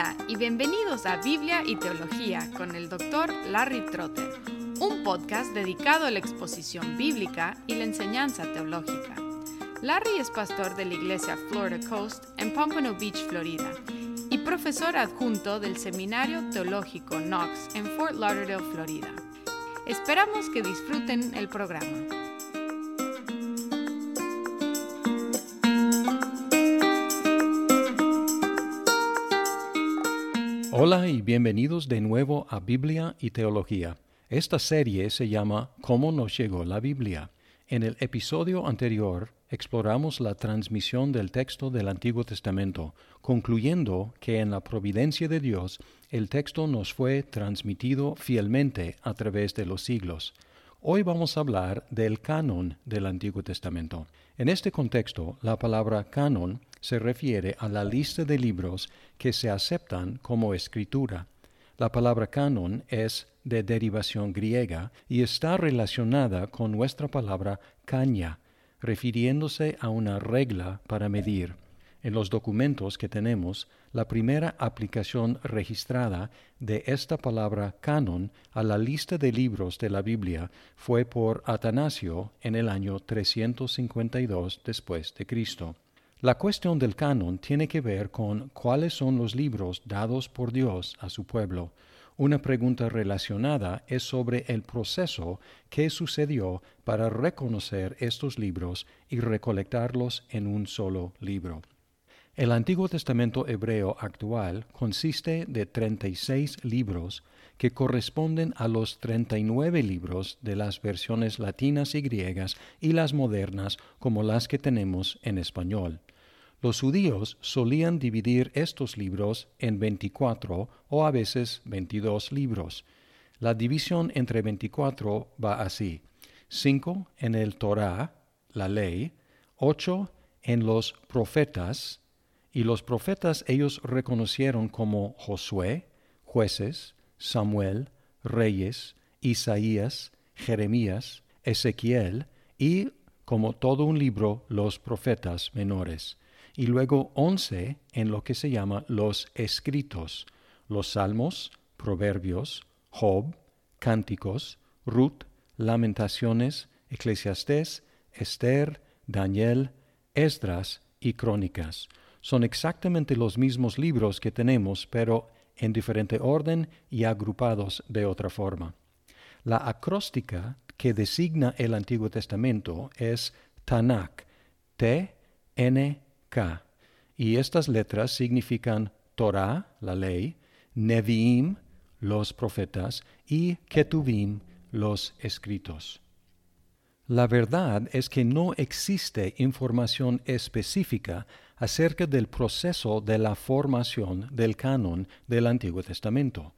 Hola y bienvenidos a Biblia y Teología con el Dr. Larry Trotter, un podcast dedicado a la exposición bíblica y la enseñanza teológica. Larry es pastor de la iglesia Florida Coast en Pompano Beach, Florida, y profesor adjunto del Seminario Teológico Knox en Fort Lauderdale, Florida. Esperamos que disfruten el programa. Hola y bienvenidos de nuevo a Biblia y Teología. Esta serie se llama ¿Cómo nos llegó la Biblia? En el episodio anterior exploramos la transmisión del texto del Antiguo Testamento, concluyendo que en la providencia de Dios el texto nos fue transmitido fielmente a través de los siglos. Hoy vamos a hablar del canon del Antiguo Testamento. En este contexto, la palabra canon se refiere a la lista de libros que se aceptan como escritura. La palabra canon es de derivación griega y está relacionada con nuestra palabra caña, refiriéndose a una regla para medir. En los documentos que tenemos, la primera aplicación registrada de esta palabra canon a la lista de libros de la Biblia fue por Atanasio en el año 352 después de Cristo. La cuestión del canon tiene que ver con cuáles son los libros dados por Dios a su pueblo. Una pregunta relacionada es sobre el proceso que sucedió para reconocer estos libros y recolectarlos en un solo libro. El Antiguo Testamento hebreo actual consiste de 36 libros que corresponden a los 39 libros de las versiones latinas y griegas y las modernas como las que tenemos en español. Los judíos solían dividir estos libros en 24 o a veces 22 libros. La división entre 24 va así. 5 en el Torah, la ley, 8 en los profetas, y los profetas ellos reconocieron como Josué, jueces, Samuel, reyes, Isaías, Jeremías, Ezequiel y, como todo un libro, los profetas menores y luego once en lo que se llama los escritos, los salmos, proverbios, Job, cánticos, Ruth, lamentaciones, eclesiastés, Esther, Daniel, Esdras y crónicas. Son exactamente los mismos libros que tenemos, pero en diferente orden y agrupados de otra forma. La acróstica que designa el Antiguo Testamento es Tanakh, T-N K. Y estas letras significan Torah, la ley, Neviim, los profetas, y Ketuvim, los escritos. La verdad es que no existe información específica acerca del proceso de la formación del canon del Antiguo Testamento.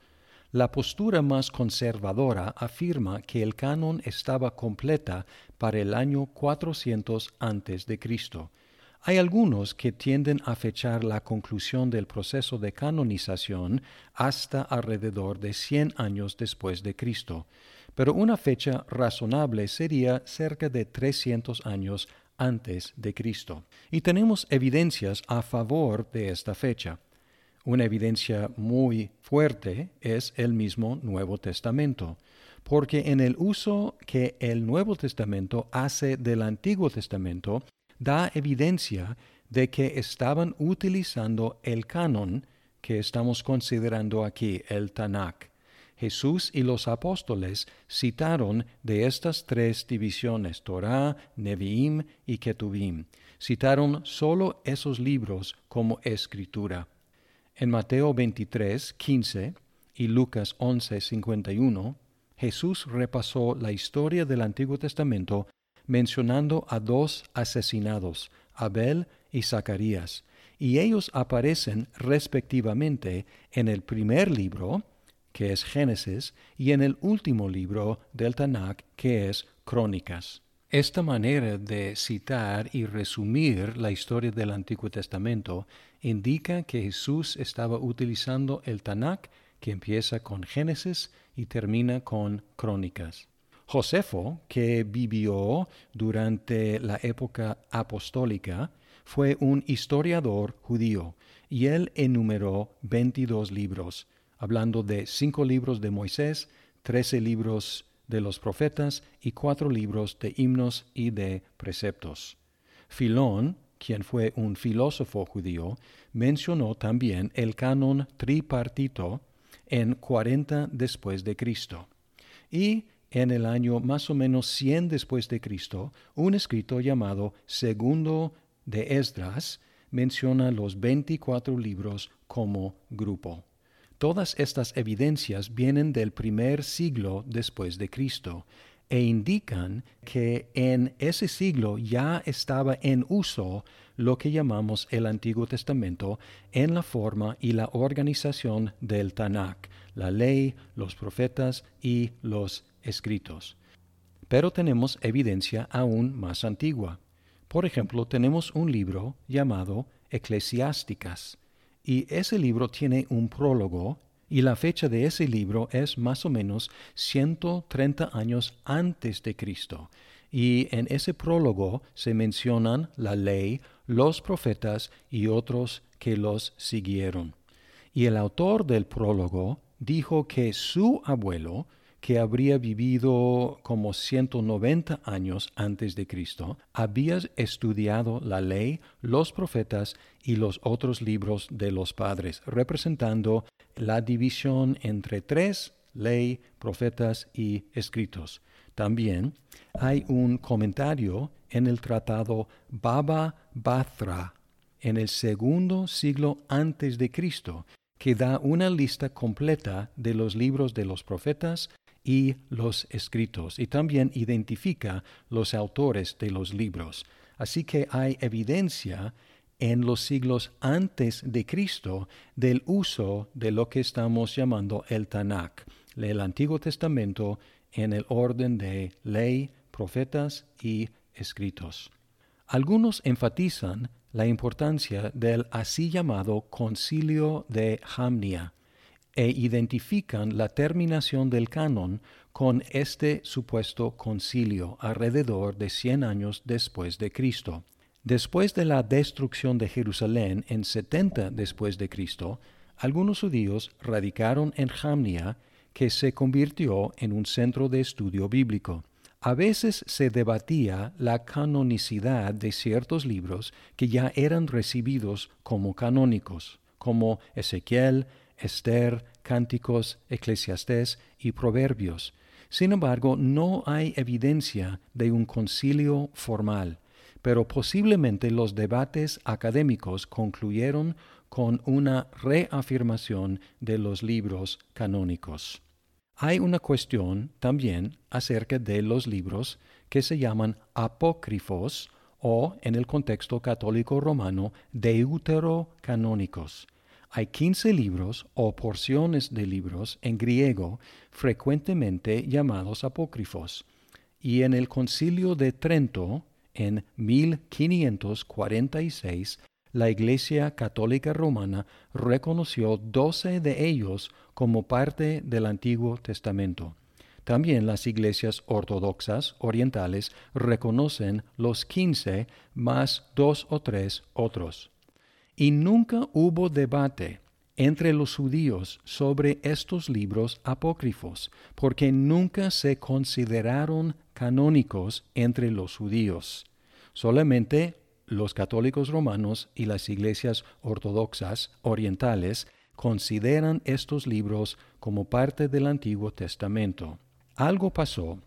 La postura más conservadora afirma que el canon estaba completa para el año 400 antes de Cristo hay algunos que tienden a fechar la conclusión del proceso de canonización hasta alrededor de 100 años después de Cristo, pero una fecha razonable sería cerca de 300 años antes de Cristo. Y tenemos evidencias a favor de esta fecha. Una evidencia muy fuerte es el mismo Nuevo Testamento, porque en el uso que el Nuevo Testamento hace del Antiguo Testamento, da evidencia de que estaban utilizando el canon que estamos considerando aquí, el Tanakh. Jesús y los apóstoles citaron de estas tres divisiones, Torah, Neviim y Ketuvim. Citaron solo esos libros como escritura. En Mateo 23, 15 y Lucas 11, 51, Jesús repasó la historia del Antiguo Testamento mencionando a dos asesinados, Abel y Zacarías, y ellos aparecen respectivamente en el primer libro, que es Génesis, y en el último libro del Tanakh, que es Crónicas. Esta manera de citar y resumir la historia del Antiguo Testamento indica que Jesús estaba utilizando el Tanakh que empieza con Génesis y termina con Crónicas. Josefo, que vivió durante la época apostólica, fue un historiador judío y él enumeró 22 libros, hablando de cinco libros de Moisés, trece libros de los profetas y cuatro libros de himnos y de preceptos. Filón, quien fue un filósofo judío, mencionó también el canon tripartito en 40 después de Cristo. Y en el año más o menos 100 después de Cristo, un escrito llamado Segundo de Esdras menciona los 24 libros como grupo. Todas estas evidencias vienen del primer siglo después de Cristo e indican que en ese siglo ya estaba en uso lo que llamamos el Antiguo Testamento en la forma y la organización del Tanakh, la ley, los profetas y los escritos. Pero tenemos evidencia aún más antigua. Por ejemplo, tenemos un libro llamado Eclesiásticas, y ese libro tiene un prólogo y la fecha de ese libro es más o menos 130 años antes de Cristo. Y en ese prólogo se mencionan la ley, los profetas y otros que los siguieron. Y el autor del prólogo dijo que su abuelo, que habría vivido como 190 años antes de Cristo, había estudiado la ley, los profetas y los otros libros de los padres, representando la división entre tres, ley, profetas y escritos. También hay un comentario en el tratado Baba Batra en el segundo siglo antes de Cristo, que da una lista completa de los libros de los profetas y los escritos, y también identifica los autores de los libros. Así que hay evidencia en los siglos antes de Cristo del uso de lo que estamos llamando el Tanakh, el Antiguo Testamento en el orden de ley, profetas y escritos. Algunos enfatizan la importancia del así llamado Concilio de Jamnia, e identifican la terminación del canon con este supuesto concilio alrededor de cien años después de Cristo. Después de la destrucción de Jerusalén en 70 después de Cristo, algunos judíos radicaron en Jamnia, que se convirtió en un centro de estudio bíblico. A veces se debatía la canonicidad de ciertos libros que ya eran recibidos como canónicos, como Ezequiel, Esther, Cánticos, Eclesiastés y Proverbios. Sin embargo, no hay evidencia de un concilio formal, pero posiblemente los debates académicos concluyeron con una reafirmación de los libros canónicos. Hay una cuestión también acerca de los libros que se llaman apócrifos o, en el contexto católico romano, deuterocanónicos. Hay 15 libros o porciones de libros en griego frecuentemente llamados apócrifos, y en el concilio de Trento, en 1546, la Iglesia Católica Romana reconoció 12 de ellos como parte del Antiguo Testamento. También las iglesias ortodoxas orientales reconocen los 15 más dos o tres otros. Y nunca hubo debate entre los judíos sobre estos libros apócrifos, porque nunca se consideraron canónicos entre los judíos. Solamente los católicos romanos y las iglesias ortodoxas orientales consideran estos libros como parte del Antiguo Testamento. Algo pasó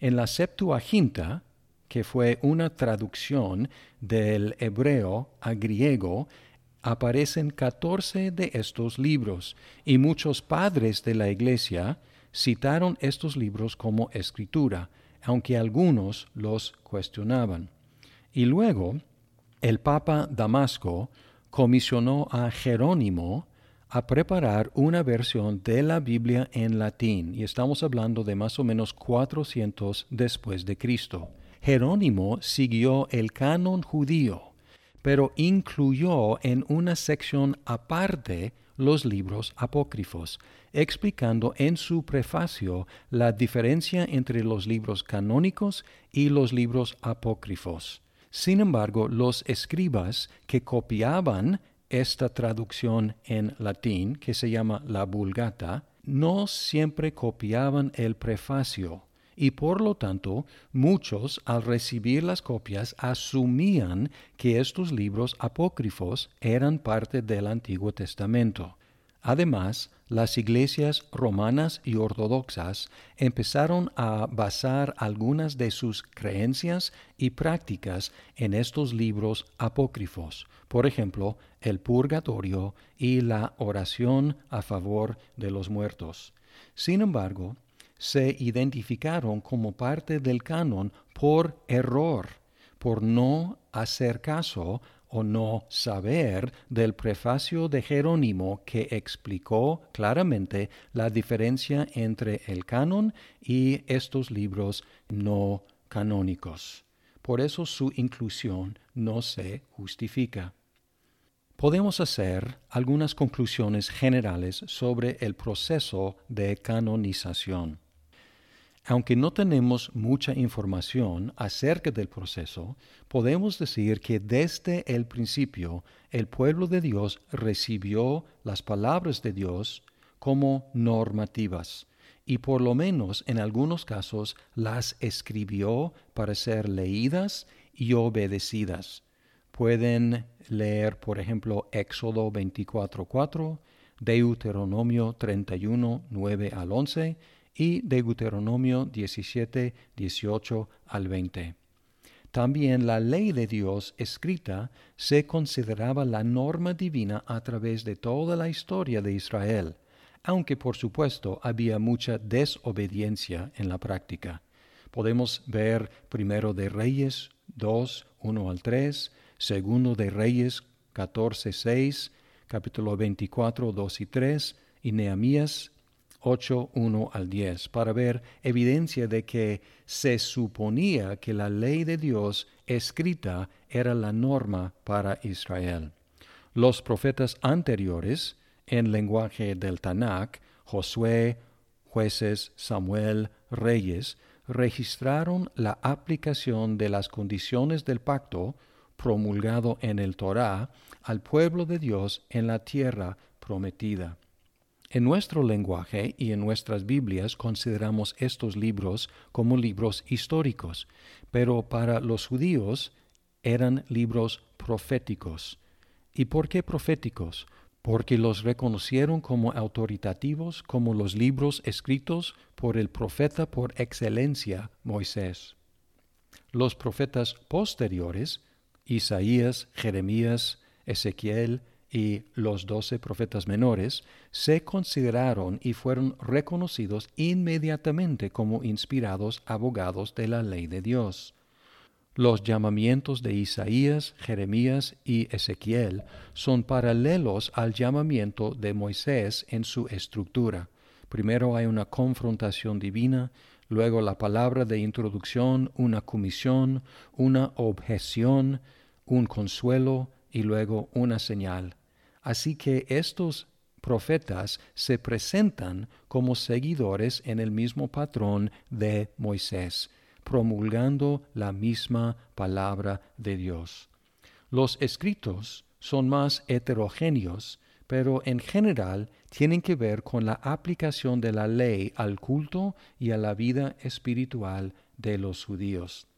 en la Septuaginta, que fue una traducción del hebreo a griego, aparecen 14 de estos libros y muchos padres de la Iglesia citaron estos libros como escritura, aunque algunos los cuestionaban. Y luego, el Papa Damasco comisionó a Jerónimo a preparar una versión de la Biblia en latín, y estamos hablando de más o menos 400 después de Cristo. Jerónimo siguió el canon judío, pero incluyó en una sección aparte los libros apócrifos, explicando en su prefacio la diferencia entre los libros canónicos y los libros apócrifos. Sin embargo, los escribas que copiaban esta traducción en latín, que se llama la Vulgata, no siempre copiaban el prefacio, y por lo tanto muchos al recibir las copias asumían que estos libros apócrifos eran parte del Antiguo Testamento. Además, las iglesias romanas y ortodoxas empezaron a basar algunas de sus creencias y prácticas en estos libros apócrifos, por ejemplo, el purgatorio y la oración a favor de los muertos. Sin embargo, se identificaron como parte del canon por error, por no hacer caso o no saber del prefacio de Jerónimo que explicó claramente la diferencia entre el canon y estos libros no canónicos. Por eso su inclusión no se justifica. Podemos hacer algunas conclusiones generales sobre el proceso de canonización. Aunque no tenemos mucha información acerca del proceso, podemos decir que desde el principio el pueblo de Dios recibió las palabras de Dios como normativas y por lo menos en algunos casos las escribió para ser leídas y obedecidas. Pueden leer, por ejemplo, Éxodo 24.4, Deuteronomio 31, 9 al 11, y Deuteronomio 17, 18 al 20. También la ley de Dios escrita se consideraba la norma divina a través de toda la historia de Israel, aunque por supuesto había mucha desobediencia en la práctica. Podemos ver primero de Reyes 2, 1 al 3, segundo de Reyes 14, 6, capítulo 24, 2 y 3, y Nehemías 8, 1 al 10, para ver evidencia de que se suponía que la ley de Dios escrita era la norma para Israel. Los profetas anteriores, en lenguaje del Tanakh, Josué, jueces, Samuel, reyes, registraron la aplicación de las condiciones del pacto promulgado en el Torá al pueblo de Dios en la tierra prometida. En nuestro lenguaje y en nuestras Biblias consideramos estos libros como libros históricos, pero para los judíos eran libros proféticos. ¿Y por qué proféticos? Porque los reconocieron como autoritativos, como los libros escritos por el profeta por excelencia, Moisés. Los profetas posteriores, Isaías, Jeremías, Ezequiel, y los doce profetas menores se consideraron y fueron reconocidos inmediatamente como inspirados abogados de la ley de Dios. Los llamamientos de Isaías, Jeremías y Ezequiel son paralelos al llamamiento de Moisés en su estructura. Primero hay una confrontación divina, luego la palabra de introducción, una comisión, una objeción, un consuelo, y luego una señal. Así que estos profetas se presentan como seguidores en el mismo patrón de Moisés, promulgando la misma palabra de Dios. Los escritos son más heterogéneos, pero en general tienen que ver con la aplicación de la ley al culto y a la vida espiritual de los judíos.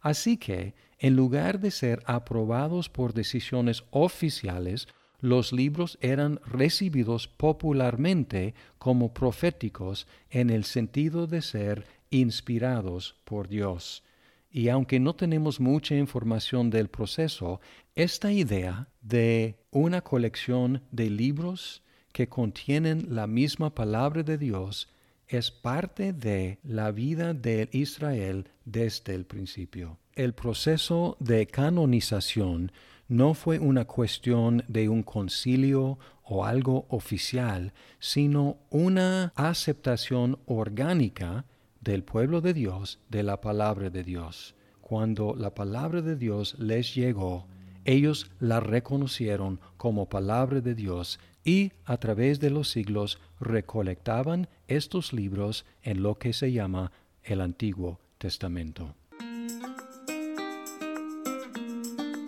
Así que, en lugar de ser aprobados por decisiones oficiales, los libros eran recibidos popularmente como proféticos en el sentido de ser inspirados por Dios. Y aunque no tenemos mucha información del proceso, esta idea de una colección de libros que contienen la misma palabra de Dios es parte de la vida de Israel desde el principio. El proceso de canonización no fue una cuestión de un concilio o algo oficial, sino una aceptación orgánica del pueblo de Dios de la palabra de Dios. Cuando la palabra de Dios les llegó, ellos la reconocieron como palabra de Dios y a través de los siglos recolectaban estos libros en lo que se llama el Antiguo Testamento.